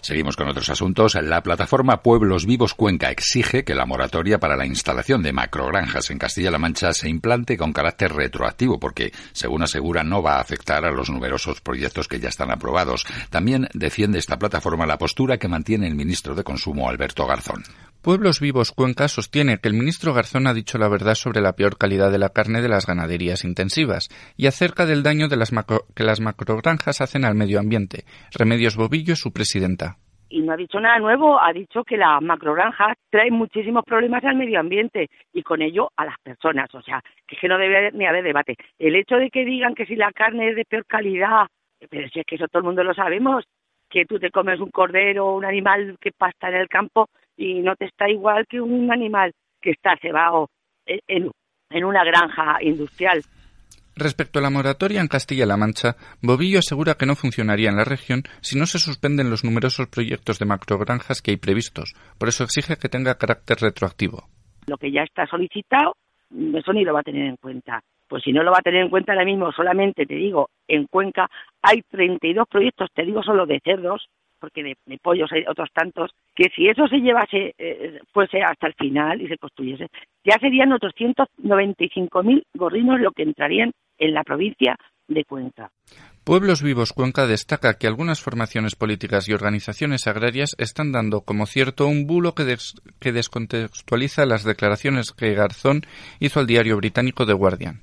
Seguimos con otros asuntos. La plataforma Pueblos Vivos Cuenca exige que la moratoria para la instalación de macrogranjas en Castilla-La Mancha se implante con carácter retroactivo, porque, según asegura, no va a afectar a los numerosos proyectos que ya están aprobados. También defiende esta plataforma la postura que mantiene el ministro de Consumo, Alberto Garzón. Pueblos Vivos Cuenca sostiene que el ministro Garzón ha dicho la verdad sobre la peor calidad de la carne de las ganaderías intensivas y acerca del daño de las que las macrogranjas hacen al medio ambiente. Remedios Bobillo su presidenta. Y no ha dicho nada nuevo, ha dicho que las macrogranjas traen muchísimos problemas al medio ambiente y con ello a las personas. O sea, que no debe ni haber debate. El hecho de que digan que si la carne es de peor calidad, pero si es que eso todo el mundo lo sabemos, que tú te comes un cordero o un animal que pasta en el campo y no te está igual que un animal que está cebado en, en una granja industrial. Respecto a la moratoria en Castilla-La Mancha, Bobillo asegura que no funcionaría en la región si no se suspenden los numerosos proyectos de macrogranjas que hay previstos. Por eso exige que tenga carácter retroactivo. Lo que ya está solicitado, eso ni lo va a tener en cuenta. Pues si no lo va a tener en cuenta ahora mismo, solamente te digo, en Cuenca hay 32 proyectos, te digo solo de cerdos, porque de, pollos hay otros tantos, que si eso se llevase, eh, fuese hasta el final y se construyese, ya serían otros 195.000 gorrinos lo que entrarían en la provincia de Cuenca. Pueblos Vivos Cuenca destaca que algunas formaciones políticas y organizaciones agrarias están dando como cierto un bulo que, que descontextualiza las declaraciones que Garzón hizo al diario británico The Guardian.